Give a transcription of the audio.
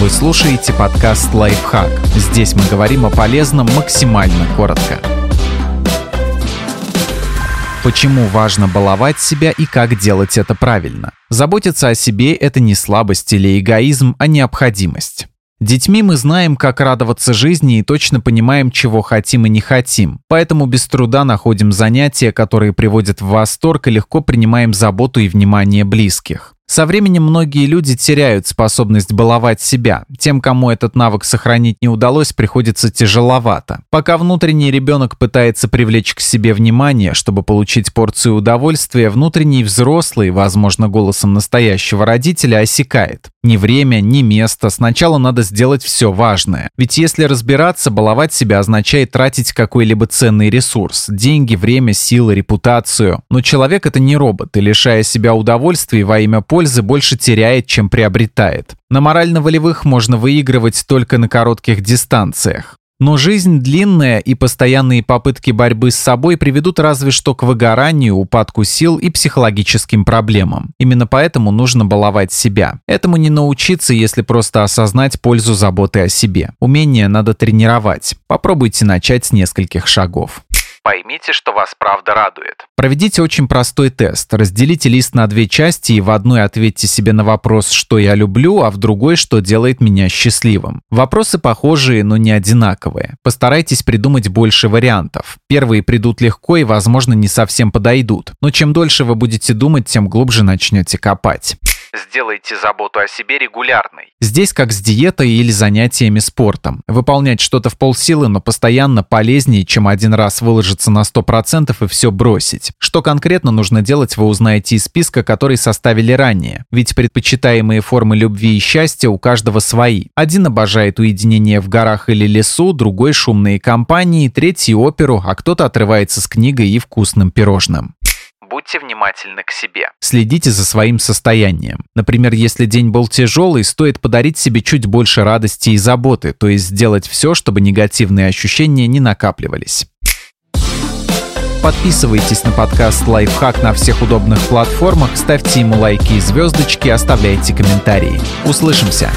Вы слушаете подкаст «Лайфхак». Здесь мы говорим о полезном максимально коротко. Почему важно баловать себя и как делать это правильно? Заботиться о себе – это не слабость или эгоизм, а необходимость. Детьми мы знаем, как радоваться жизни и точно понимаем, чего хотим и не хотим. Поэтому без труда находим занятия, которые приводят в восторг и легко принимаем заботу и внимание близких. Со временем многие люди теряют способность баловать себя. Тем, кому этот навык сохранить не удалось, приходится тяжеловато. Пока внутренний ребенок пытается привлечь к себе внимание, чтобы получить порцию удовольствия, внутренний взрослый, возможно, голосом настоящего родителя, осекает. Ни время, ни место. Сначала надо сделать все важное. Ведь если разбираться, баловать себя означает тратить какой-либо ценный ресурс. Деньги, время, силы, репутацию. Но человек это не робот, и лишая себя удовольствия во имя пользы больше теряет, чем приобретает. На морально-волевых можно выигрывать только на коротких дистанциях. Но жизнь длинная, и постоянные попытки борьбы с собой приведут разве что к выгоранию, упадку сил и психологическим проблемам. Именно поэтому нужно баловать себя. Этому не научиться, если просто осознать пользу заботы о себе. Умение надо тренировать. Попробуйте начать с нескольких шагов. Поймите, что вас правда радует. Проведите очень простой тест. Разделите лист на две части и в одной ответьте себе на вопрос «что я люблю», а в другой «что делает меня счастливым». Вопросы похожие, но не одинаковые. Постарайтесь придумать больше вариантов. Первые придут легко и, возможно, не совсем подойдут. Но чем дольше вы будете думать, тем глубже начнете копать. Сделайте заботу о себе регулярной. Здесь как с диетой или занятиями спортом. Выполнять что-то в полсилы, но постоянно полезнее, чем один раз выложиться на 100% и все бросить. Что конкретно нужно делать, вы узнаете из списка, который составили ранее. Ведь предпочитаемые формы любви и счастья у каждого свои. Один обожает уединение в горах или лесу, другой шумные компании, третий оперу, а кто-то отрывается с книгой и вкусным пирожным будьте внимательны к себе. Следите за своим состоянием. Например, если день был тяжелый, стоит подарить себе чуть больше радости и заботы, то есть сделать все, чтобы негативные ощущения не накапливались. Подписывайтесь на подкаст «Лайфхак» на всех удобных платформах, ставьте ему лайки и звездочки, оставляйте комментарии. Услышимся!